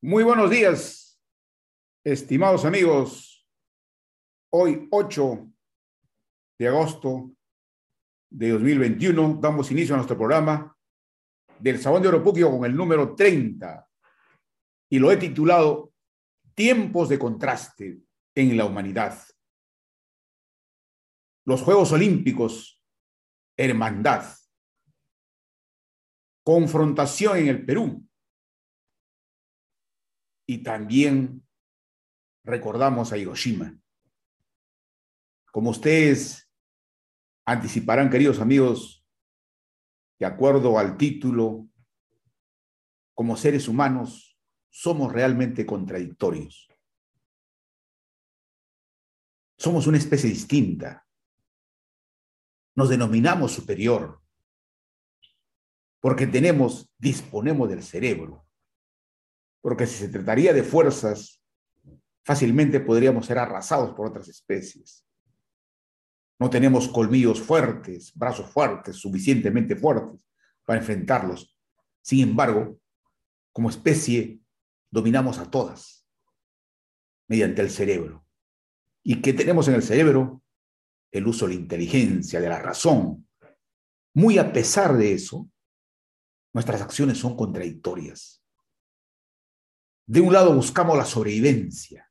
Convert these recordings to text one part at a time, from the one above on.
Muy buenos días, estimados amigos. Hoy, 8 de agosto de 2021, damos inicio a nuestro programa del Sabón de Oropuquio con el número 30 y lo he titulado Tiempos de contraste en la humanidad. Los Juegos Olímpicos, hermandad, confrontación en el Perú y también recordamos a Hiroshima. Como ustedes anticiparán, queridos amigos, de acuerdo al título, como seres humanos somos realmente contradictorios. Somos una especie distinta. Nos denominamos superior porque tenemos, disponemos del cerebro porque si se trataría de fuerzas, fácilmente podríamos ser arrasados por otras especies. No tenemos colmillos fuertes, brazos fuertes, suficientemente fuertes para enfrentarlos. Sin embargo, como especie, dominamos a todas mediante el cerebro. ¿Y qué tenemos en el cerebro? El uso de la inteligencia, de la razón. Muy a pesar de eso, nuestras acciones son contradictorias. De un lado buscamos la sobrevivencia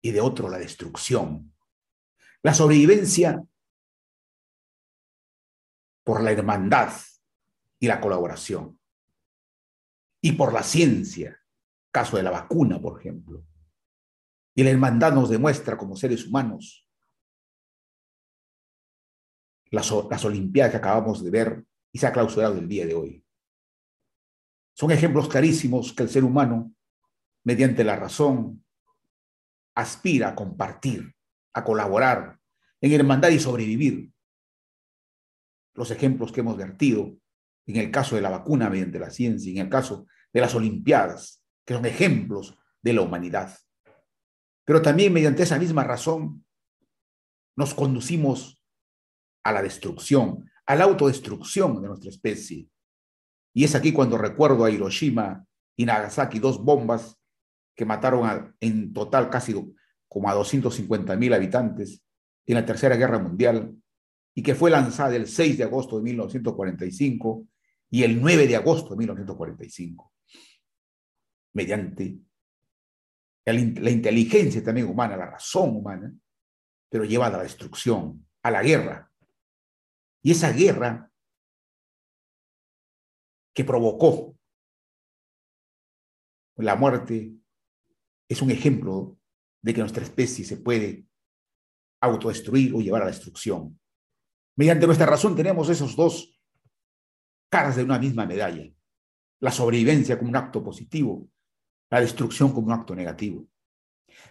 y de otro la destrucción. La sobrevivencia por la hermandad y la colaboración. Y por la ciencia, caso de la vacuna, por ejemplo. Y la hermandad nos demuestra como seres humanos las, las Olimpiadas que acabamos de ver y se ha clausurado el día de hoy. Son ejemplos clarísimos que el ser humano, mediante la razón, aspira a compartir, a colaborar en hermandad y sobrevivir. Los ejemplos que hemos vertido en el caso de la vacuna mediante la ciencia, en el caso de las Olimpiadas, que son ejemplos de la humanidad. Pero también mediante esa misma razón nos conducimos a la destrucción, a la autodestrucción de nuestra especie. Y es aquí cuando recuerdo a Hiroshima y Nagasaki, dos bombas que mataron en total casi como a 250 mil habitantes en la Tercera Guerra Mundial y que fue lanzada el 6 de agosto de 1945 y el 9 de agosto de 1945, mediante la inteligencia también humana, la razón humana, pero llevada a la destrucción, a la guerra. Y esa guerra que provocó la muerte es un ejemplo de que nuestra especie se puede autodestruir o llevar a la destrucción. Mediante nuestra razón tenemos esos dos caras de una misma medalla. La sobrevivencia como un acto positivo, la destrucción como un acto negativo.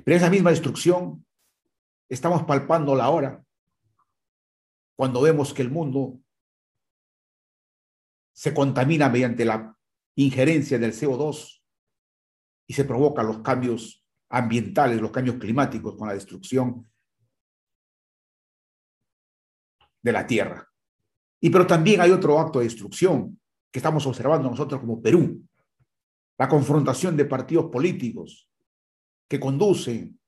Pero esa misma destrucción estamos palpándola ahora cuando vemos que el mundo se contamina mediante la injerencia del CO2 y se provocan los cambios ambientales, los cambios climáticos con la destrucción de la tierra. Y pero también hay otro acto de destrucción que estamos observando nosotros como Perú, la confrontación de partidos políticos que conducen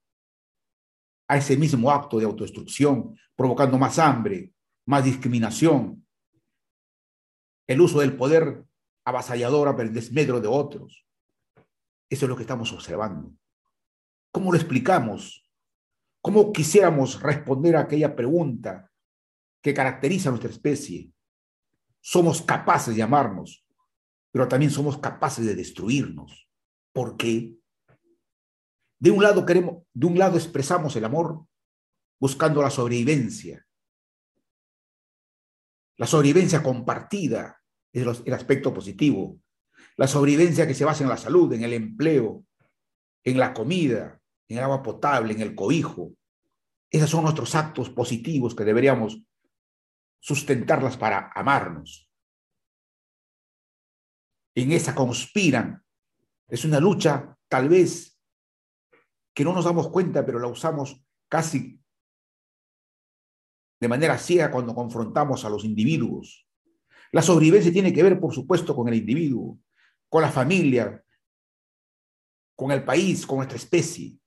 a ese mismo acto de autodestrucción, provocando más hambre, más discriminación, el uso del poder avasallador para el desmedro de otros. Eso es lo que estamos observando. ¿Cómo lo explicamos? ¿Cómo quisiéramos responder a aquella pregunta que caracteriza a nuestra especie? Somos capaces de amarnos, pero también somos capaces de destruirnos. ¿Por qué? De un lado queremos, de un lado expresamos el amor buscando la sobrevivencia, la sobrevivencia compartida es el aspecto positivo. La sobrevivencia que se basa en la salud, en el empleo, en la comida, en el agua potable, en el cobijo. Esos son nuestros actos positivos que deberíamos sustentarlas para amarnos. En esa conspiran. Es una lucha tal vez que no nos damos cuenta, pero la usamos casi de manera ciega cuando confrontamos a los individuos. La sobrevivencia tiene que ver, por supuesto, con el individuo, con la familia, con el país, con nuestra especie.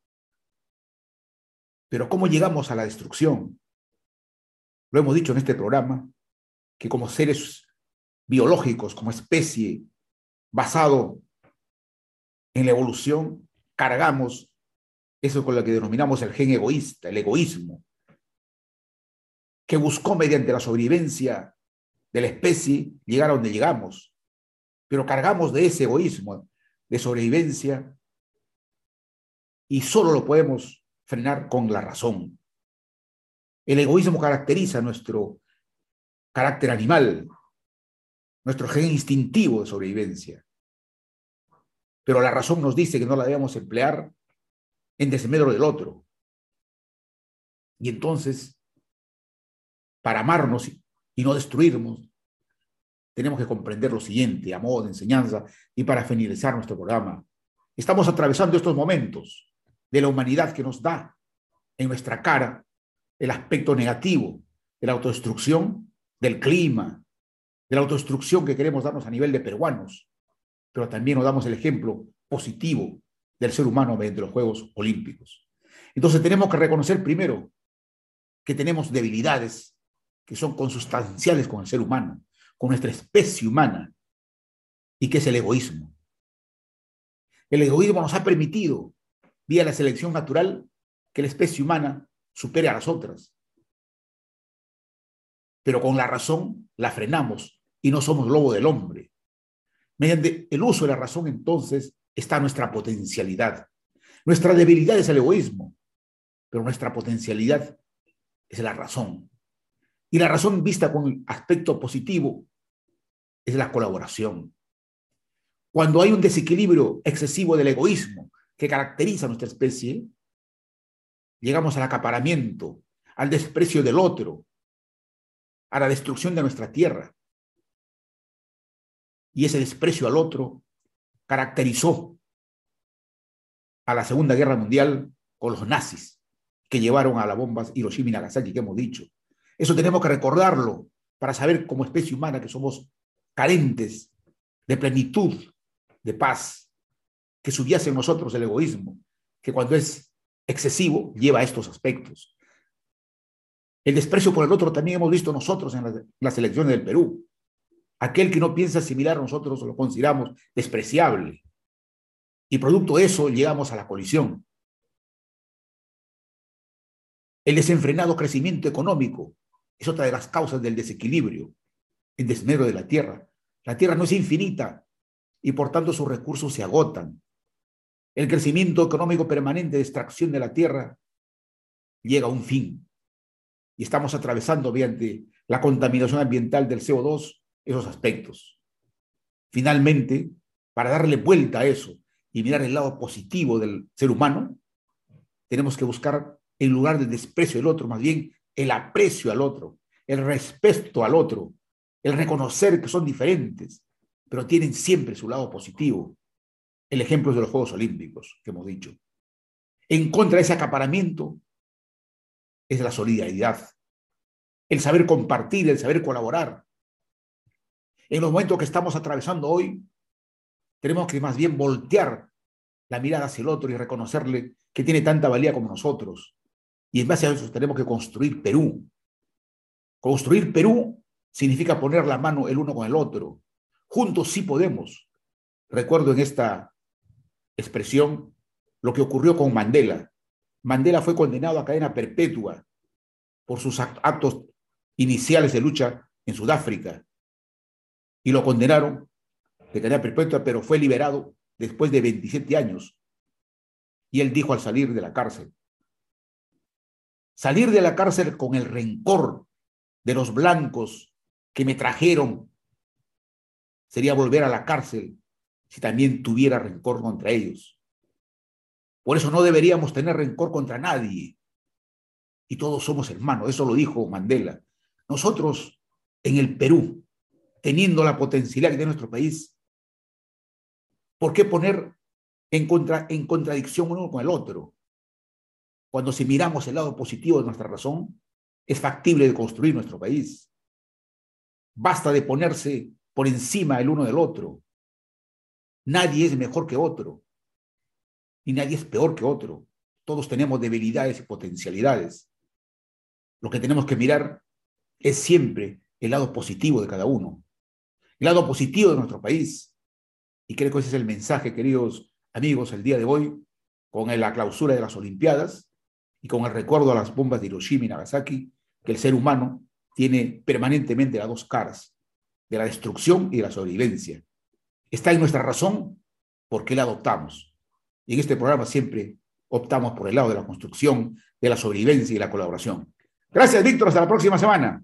Pero ¿cómo llegamos a la destrucción? Lo hemos dicho en este programa, que como seres biológicos, como especie, basado en la evolución, cargamos eso con lo que denominamos el gen egoísta, el egoísmo, que buscó mediante la sobrevivencia de la especie llegar a donde llegamos, pero cargamos de ese egoísmo de sobrevivencia y solo lo podemos frenar con la razón. El egoísmo caracteriza nuestro carácter animal, nuestro gen instintivo de sobrevivencia. Pero la razón nos dice que no la debemos emplear en desmedro del otro. Y entonces, para amarnos y no destruirnos, tenemos que comprender lo siguiente, a modo de enseñanza y para finalizar nuestro programa. Estamos atravesando estos momentos de la humanidad que nos da en nuestra cara el aspecto negativo de la autodestrucción, del clima, de la autodestrucción que queremos darnos a nivel de peruanos, pero también nos damos el ejemplo positivo del ser humano mediante los Juegos Olímpicos. Entonces tenemos que reconocer primero que tenemos debilidades que son consustanciales con el ser humano, con nuestra especie humana, y que es el egoísmo. El egoísmo nos ha permitido, vía la selección natural, que la especie humana supere a las otras. Pero con la razón la frenamos y no somos lobo del hombre. Mediante el uso de la razón, entonces, está nuestra potencialidad. Nuestra debilidad es el egoísmo, pero nuestra potencialidad es la razón. Y la razón vista con aspecto positivo es la colaboración. Cuando hay un desequilibrio excesivo del egoísmo que caracteriza a nuestra especie, llegamos al acaparamiento, al desprecio del otro, a la destrucción de nuestra tierra. Y ese desprecio al otro caracterizó a la Segunda Guerra Mundial con los nazis, que llevaron a las bombas Hiroshima y Nagasaki, que hemos dicho. Eso tenemos que recordarlo para saber como especie humana que somos carentes de plenitud, de paz, que subyace en nosotros el egoísmo, que cuando es excesivo lleva a estos aspectos. El desprecio por el otro también hemos visto nosotros en las, elecciones del Perú. Aquel que no piensa similar a nosotros lo consideramos despreciable. Y producto de eso llegamos a la colisión. El desenfrenado crecimiento económico es otra de las causas del desequilibrio, el desmedro de la tierra. La tierra no es infinita y por tanto sus recursos se agotan. El crecimiento económico permanente de extracción de la tierra llega a un fin. Y estamos atravesando mediante la contaminación ambiental del CO2 esos aspectos. Finalmente, para darle vuelta a eso y mirar el lado positivo del ser humano, tenemos que buscar, en lugar del desprecio del otro, más bien el aprecio al otro, el respeto al otro, el reconocer que son diferentes, pero tienen siempre su lado positivo. El ejemplo es de los Juegos Olímpicos que hemos dicho. En contra de ese acaparamiento es la solidaridad, el saber compartir, el saber colaborar, en los momentos que estamos atravesando hoy, tenemos que más bien voltear la mirada hacia el otro y reconocerle que tiene tanta valía como nosotros. Y en base a eso tenemos que construir Perú. Construir Perú significa poner la mano el uno con el otro. Juntos sí podemos. Recuerdo en esta expresión lo que ocurrió con Mandela. Mandela fue condenado a cadena perpetua por sus actos iniciales de lucha en Sudáfrica y lo condenaron de cadena perpetua, pero fue liberado después de 27 años. Y él dijo al salir de la cárcel, salir de la cárcel con el rencor de los blancos que me trajeron sería volver a la cárcel si también tuviera rencor contra ellos. Por eso no deberíamos tener rencor contra nadie. Y todos somos hermanos, eso lo dijo Mandela. Nosotros en el Perú teniendo la potencialidad de nuestro país, ¿por qué poner en, contra, en contradicción uno con el otro? Cuando si miramos el lado positivo de nuestra razón, es factible de construir nuestro país. Basta de ponerse por encima el uno del otro. Nadie es mejor que otro, y nadie es peor que otro. Todos tenemos debilidades y potencialidades. Lo que tenemos que mirar es siempre el lado positivo de cada uno, el lado positivo de nuestro país. Y creo que ese es el mensaje, queridos amigos, el día de hoy, con la clausura de las Olimpiadas y con el recuerdo a las bombas de Hiroshima y Nagasaki, que el ser humano tiene permanentemente las dos caras, de la destrucción y de la sobrevivencia. Está en nuestra razón porque la adoptamos. Y en este programa siempre optamos por el lado de la construcción, de la sobrevivencia y la colaboración. Gracias, Víctor. Hasta la próxima semana.